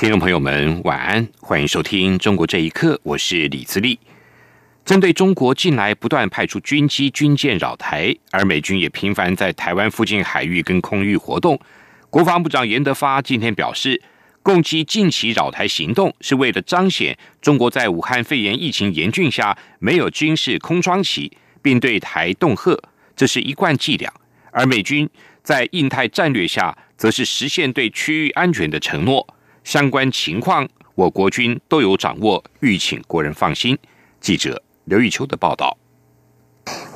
听众朋友们，晚安，欢迎收听《中国这一刻》，我是李自立。针对中国近来不断派出军机、军舰扰台，而美军也频繁在台湾附近海域跟空域活动，国防部长严德发今天表示，共机近期扰台行动是为了彰显中国在武汉肺炎疫情严峻下没有军事空窗期，并对台恫吓，这是一贯伎俩。而美军在印太战略下，则是实现对区域安全的承诺。相关情况，我国军都有掌握，欲请国人放心。记者刘玉秋的报道。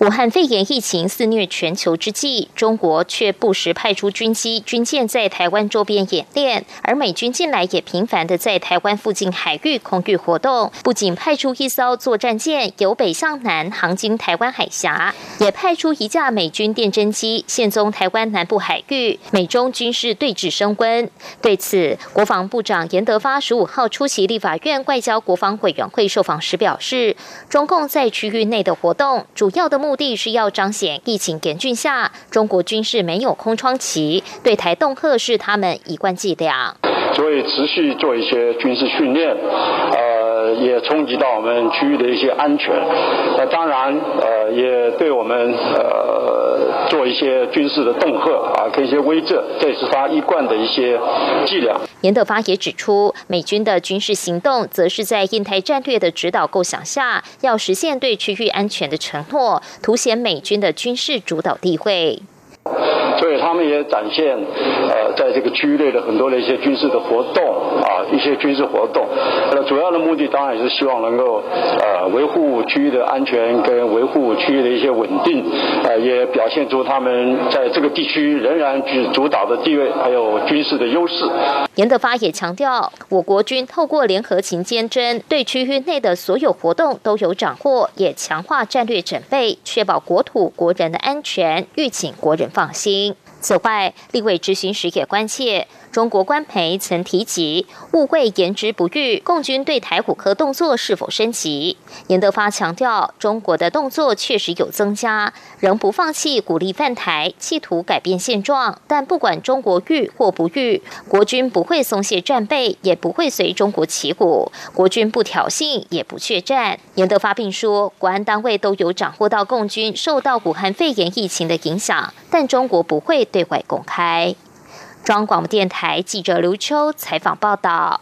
武汉肺炎疫情肆虐全球之际，中国却不时派出军机、军舰在台湾周边演练，而美军近来也频繁的在台湾附近海域空域活动。不仅派出一艘作战舰由北向南航经台湾海峡，也派出一架美军电侦机现踪台湾南部海域，美中军事对峙升温。对此，国防部长严德发十五号出席立法院外交国防委员会受访时表示，中共在区域内的活动主要。的目的是要彰显疫情严峻下，中国军事没有空窗期，对台恫吓是他们一贯伎俩。所以持续做一些军事训练，呃，也冲击到我们区域的一些安全。那当然，呃，也对我们呃做一些军事的恫吓啊，跟一些威慑，这也是他一贯的一些伎俩。严德发也指出，美军的军事行动，则是在印太战略的指导构想下，要实现对区域安全的承诺，凸显美军的军事主导地位。所以他们也展现，呃，在这个区域内的很多的一些军事的活动啊，一些军事活动。呃，主要的目的当然是希望能够呃维护区域的安全跟维护区域的一些稳定，呃，也表现出他们在这个地区仍然具主导的地位，还有军事的优势。严德发也强调，我国军透过联合勤监侦，对区域内的所有活动都有掌握，也强化战略准备，确保国土国人的安全，欲请国人。放心。此外，立委执行时也关切。中国官媒曾提及误会言之不预，共军对台虎科动作是否升级？严德发强调，中国的动作确实有增加，仍不放弃鼓励犯台，企图改变现状。但不管中国欲或不欲，国军不会松懈战备，也不会随中国起鼓。国军不挑衅，也不怯战。严德发并说，国安单位都有掌握到共军受到武汉肺炎疫情的影响，但中国不会对外公开。中央广播电台记者刘秋采访报道：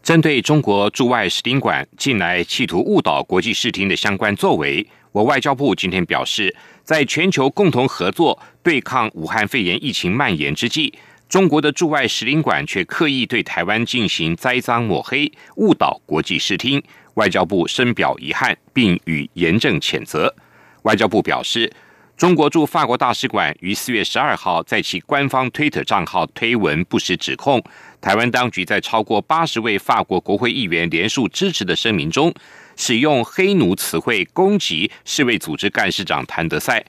针对中国驻外使领馆近来企图误导国际视听的相关作为，我外交部今天表示，在全球共同合作对抗武汉肺炎疫情蔓延之际，中国的驻外使领馆却刻意对台湾进行栽赃抹黑、误导国际视听，外交部深表遗憾，并予严正谴责。外交部表示。中国驻法国大使馆于四月十二号在其官方推特账号推文，不实指控台湾当局在超过八十位法国国会议员联署支持的声明中，使用黑奴词汇攻击世卫组织干事长谭德赛。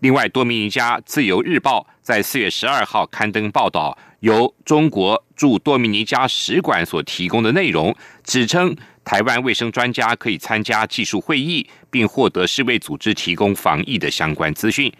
另外，多米尼加自由日报在四月十二号刊登报道，由中国驻多米尼加使馆所提供的内容，指称。台湾卫生专家可以参加技术会议，并获得世卫组织提供防疫的相关资讯。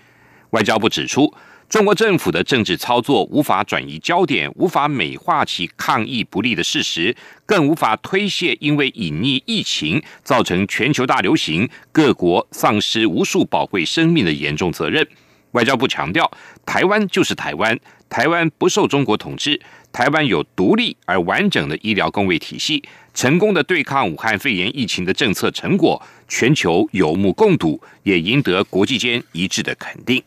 外交部指出，中国政府的政治操作无法转移焦点，无法美化其抗疫不利的事实，更无法推卸因为隐匿疫情造成全球大流行、各国丧失无数宝贵生命的严重责任。外交部强调，台湾就是台湾，台湾不受中国统治，台湾有独立而完整的医疗工卫体系。成功的对抗武汉肺炎疫情的政策成果，全球有目共睹，也赢得国际间一致的肯定。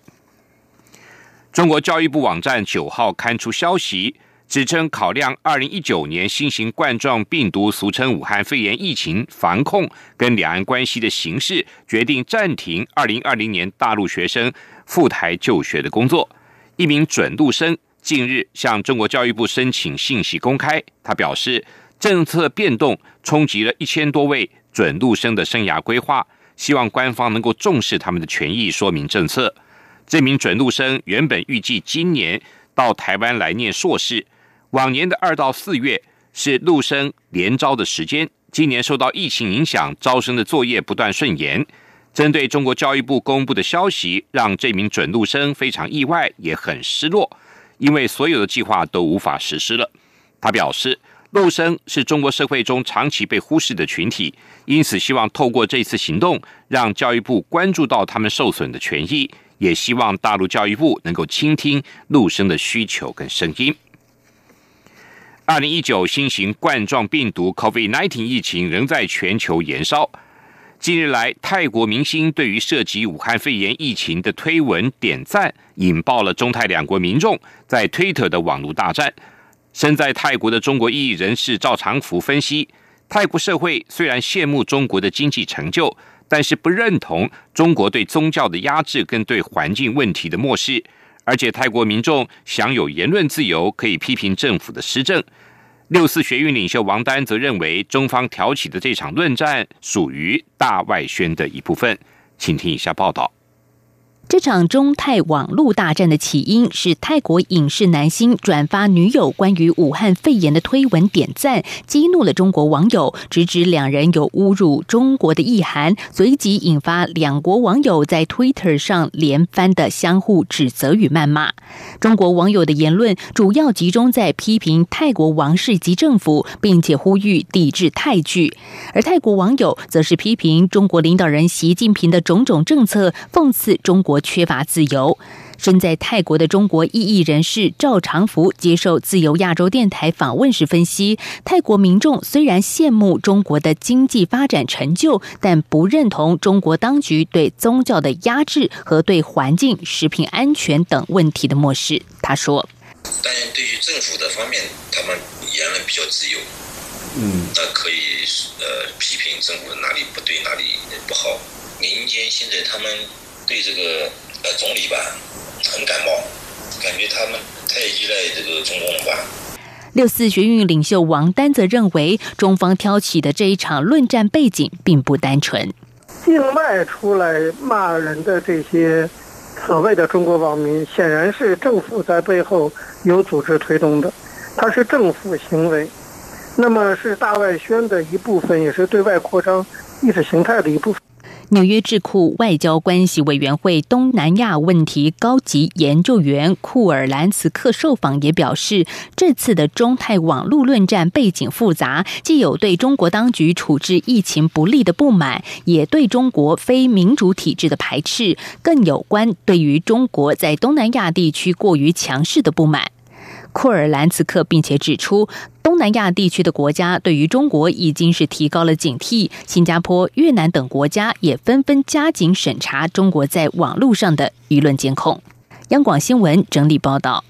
中国教育部网站九号刊出消息，指称考量二零一九年新型冠状病毒（俗称武汉肺炎）疫情防控跟两岸关系的形势，决定暂停二零二零年大陆学生赴台就学的工作。一名准陆生近日向中国教育部申请信息公开，他表示。政策变动冲击了一千多位准陆生的生涯规划，希望官方能够重视他们的权益，说明政策。这名准陆生原本预计今年到台湾来念硕士，往年的二到四月是陆生联招的时间，今年受到疫情影响，招生的作业不断顺延。针对中国教育部公布的消息，让这名准陆生非常意外，也很失落，因为所有的计划都无法实施了。他表示，陆生是中国社会中长期被忽视的群体，因此希望透过这次行动，让教育部关注到他们受损的权益，也希望大陆教育部能够倾听陆生的需求跟声音。二零一九新型冠状病毒 COVID-19 疫情仍在全球延烧。近日来，泰国明星对于涉及武汉肺炎疫情的推文点赞，引爆了中泰两国民众在推特的网络大战。身在泰国的中国异议人士赵长福分析，泰国社会虽然羡慕中国的经济成就，但是不认同中国对宗教的压制跟对环境问题的漠视，而且泰国民众享有言论自由，可以批评政府的施政。六四学运领袖王丹则认为，中方挑起的这场论战属于大外宣的一部分。请听以下报道。这场中泰网络大战的起因是泰国影视男星转发女友关于武汉肺炎的推文点赞，激怒了中国网友，直指两人有侮辱中国的意涵，随即引发两国网友在 Twitter 上连番的相互指责与谩骂。中国网友的言论主要集中在批评泰国王室及政府，并且呼吁抵制泰剧；而泰国网友则是批评中国领导人习近平的种种政策，讽刺中国国。缺乏自由。身在泰国的中国异议人士赵长福接受自由亚洲电台访问时分析，泰国民众虽然羡慕中国的经济发展成就，但不认同中国当局对宗教的压制和对环境、食品安全等问题的漠视。他说：“但对于政府的方面，他们言论比较自由，嗯，那可以呃批评政府哪里不对，哪里不好。民间现在他们。”对这个呃总理吧很感冒，感觉他们太依赖这个中共了吧。六四学运领袖王丹则认为，中方挑起的这一场论战背景并不单纯。境外出来骂人的这些所谓的中国网民，显然是政府在背后有组织推动的，它是政府行为，那么是大外宣的一部分，也是对外扩张意识形态的一部分。纽约智库外交关系委员会东南亚问题高级研究员库尔兰茨克受访也表示，这次的中泰网络论战背景复杂，既有对中国当局处置疫情不利的不满，也对中国非民主体制的排斥，更有关对于中国在东南亚地区过于强势的不满。库尔兰茨克并且指出，东南亚地区的国家对于中国已经是提高了警惕，新加坡、越南等国家也纷纷加紧审查中国在网络上的舆论监控。央广新闻整理报道：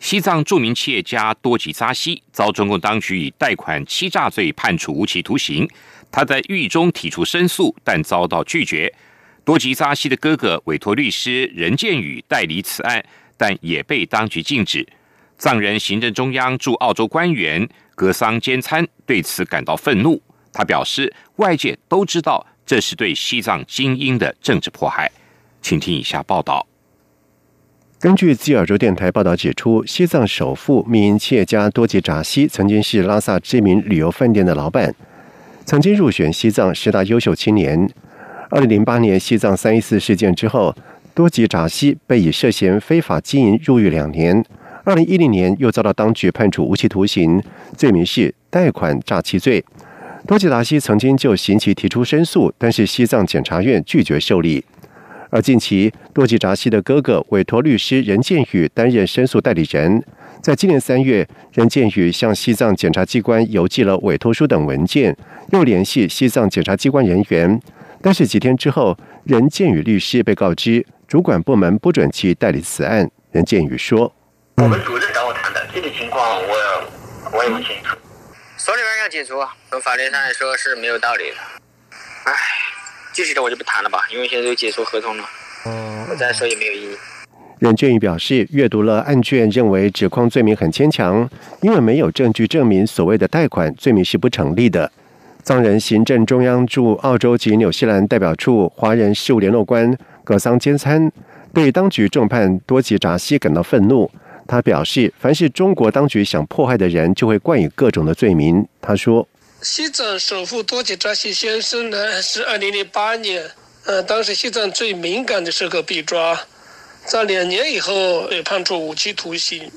西藏著名企业家多吉扎西遭中共当局以贷款欺诈罪判处无期徒刑，他在狱中提出申诉，但遭到拒绝。多吉扎西的哥哥委托律师任建宇代理此案，但也被当局禁止。藏人行政中央驻澳洲官员格桑坚参对此感到愤怒。他表示，外界都知道这是对西藏精英的政治迫害。请听以下报道。根据自由州电台报道指出，西藏首富民营企业家多吉扎西曾经是拉萨知名旅游饭店的老板，曾经入选西藏十大优秀青年。二零零八年西藏三一四事件之后，多吉扎西被以涉嫌非法经营入狱两年。二零一零年又遭到当局判处无期徒刑，罪名是贷款诈欺罪。多吉达西曾经就刑期提出申诉，但是西藏检察院拒绝受理。而近期，多吉达西的哥哥委托律师任建宇担任申诉代理人。在今年三月，任建宇向西藏检察机关邮寄了委托书等文件，又联系西藏检察机关人员。但是几天之后，任建宇律师被告知主管部门不准其代理此案。任建宇说。我们主任找我谈的，具体情况我我也不清楚。所里边要解除，从法律上来说是没有道理的。唉，具体的我就不谈了吧，因为现在都解除合同了。嗯，我再说也没有意义。任俊宇表示，阅读了案卷，认为指控罪名很牵强，因为没有证据证明所谓的贷款罪名是不成立的。藏人行政中央驻澳洲及纽西兰代表处华人事务联络官葛桑坚参对当局重判多吉扎西感到愤怒。他表示，凡是中国当局想迫害的人，就会冠以各种的罪名。他说：“西藏首富多吉扎西先生呢，是二零零八年，呃，当时西藏最敏感的时候被抓，在两年以后被判处无期徒刑。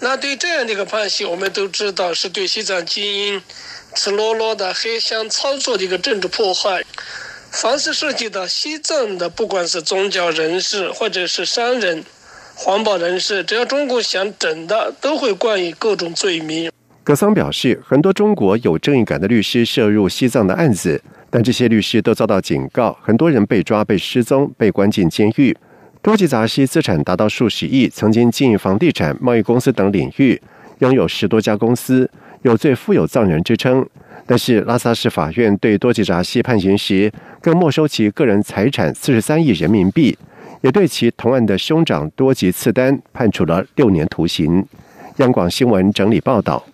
那对这样的一个判刑，我们都知道是对西藏精英。”赤裸裸的黑箱操作的一个政治迫害，凡是涉及到西藏的，不管是宗教人士或者是商人、环保人士，只要中国想整的，都会冠以各种罪名。格桑表示，很多中国有正义感的律师涉入西藏的案子，但这些律师都遭到警告，很多人被抓、被失踪、被关进监狱。多吉扎西资产达到数十亿，曾经经营房地产、贸易公司等领域，拥有十多家公司。有最富有藏人之称，但是拉萨市法院对多吉扎西判刑时，更没收其个人财产四十三亿人民币，也对其同案的兄长多吉次丹判处了六年徒刑。央广新闻整理报道：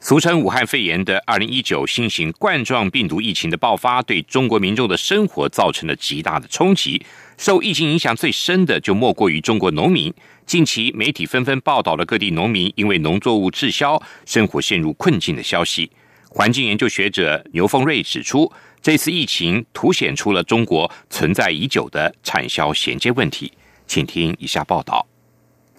俗称武汉肺炎的二零一九新型冠状病毒疫情的爆发，对中国民众的生活造成了极大的冲击。受疫情影响最深的，就莫过于中国农民。近期媒体纷纷报道了各地农民因为农作物滞销、生活陷入困境的消息。环境研究学者牛凤瑞指出，这次疫情凸显出了中国存在已久的产销衔接问题。请听以下报道：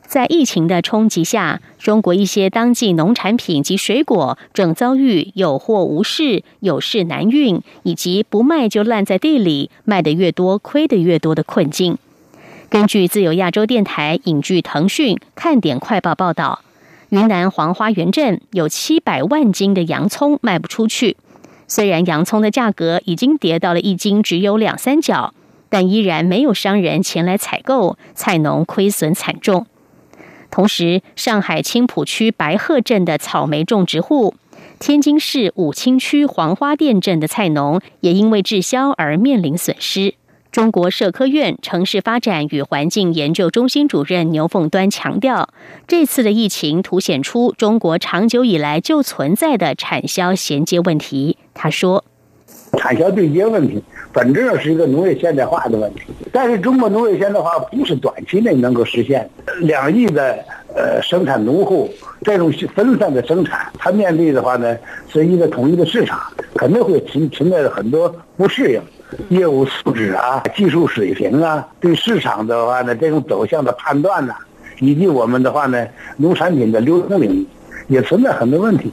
在疫情的冲击下，中国一些当季农产品及水果正遭遇有货无市、有市难运，以及不卖就烂在地里，卖的越多亏的越多的困境。根据自由亚洲电台引据腾讯看点快报报道，云南黄花园镇有七百万斤的洋葱卖不出去。虽然洋葱的价格已经跌到了一斤只有两三角，但依然没有商人前来采购，菜农亏损惨重。同时，上海青浦区白鹤镇的草莓种植户，天津市武清区黄花店镇的菜农也因为滞销而面临损失。中国社科院城市发展与环境研究中心主任牛凤端强调，这次的疫情凸显出中国长久以来就存在的产销衔接问题。他说：“产销对接问题本质上是一个农业现代化的问题，但是中国农业现代化不是短期内能够实现。两亿的呃生产农户这种分散的生产，它面对的话呢是一个统一的市场，肯定会存存在着很多不适应。”业务素质啊，技术水平啊，对市场的话呢，这种走向的判断呐，以及我们的话呢，农产品的流通领域也存在很多问题。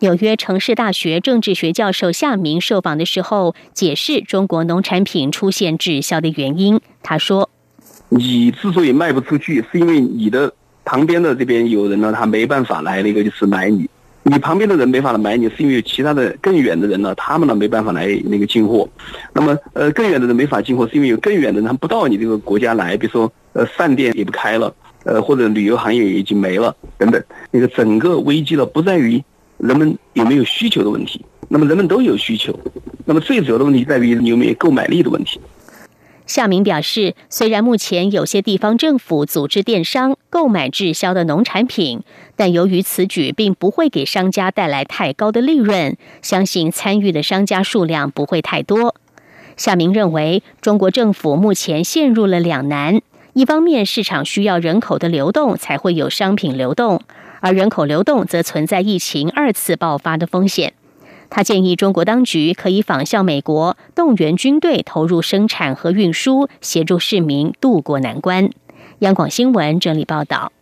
纽约城市大学政治学教授夏明受访的时候，解释中国农产品出现滞销的原因。他说：“你之所以卖不出去，是因为你的旁边的这边有人呢，他没办法来那个就是买你。”你旁边的人没法来买你，是因为其他的更远的人呢，他们呢没办法来那个进货。那么，呃，更远的人没法进货，是因为有更远的人他不到你这个国家来，比如说，呃，饭店也不开了，呃，或者旅游行业也已经没了等等。那个整个危机呢，不在于人们有没有需求的问题，那么人们都有需求，那么最主要的问题在于你有没有购买力的问题。夏明表示，虽然目前有些地方政府组织电商购买滞销的农产品，但由于此举并不会给商家带来太高的利润，相信参与的商家数量不会太多。夏明认为，中国政府目前陷入了两难：一方面，市场需要人口的流动才会有商品流动，而人口流动则存在疫情二次爆发的风险。他建议中国当局可以仿效美国，动员军队投入生产和运输，协助市民渡过难关。央广新闻整理报道。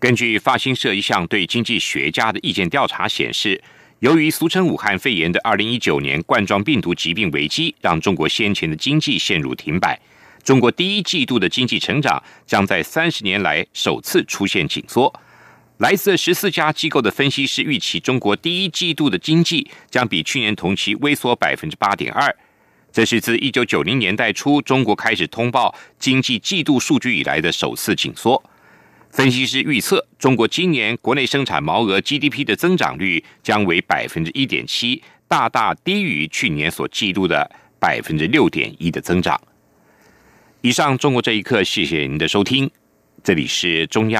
根据发新社一项对经济学家的意见调查显示，由于俗称武汉肺炎的二零一九年冠状病毒疾病危机，让中国先前的经济陷入停摆，中国第一季度的经济成长将在三十年来首次出现紧缩。来自十四家机构的分析师预期，中国第一季度的经济将比去年同期微缩百分之八点二。这是自一九九零年代初中国开始通报经济季度数据以来的首次紧缩。分析师预测，中国今年国内生产毛额 GDP 的增长率将为百分之一点七，大大低于去年所记录的百分之六点一的增长。以上，中国这一刻，谢谢您的收听。这里是中央。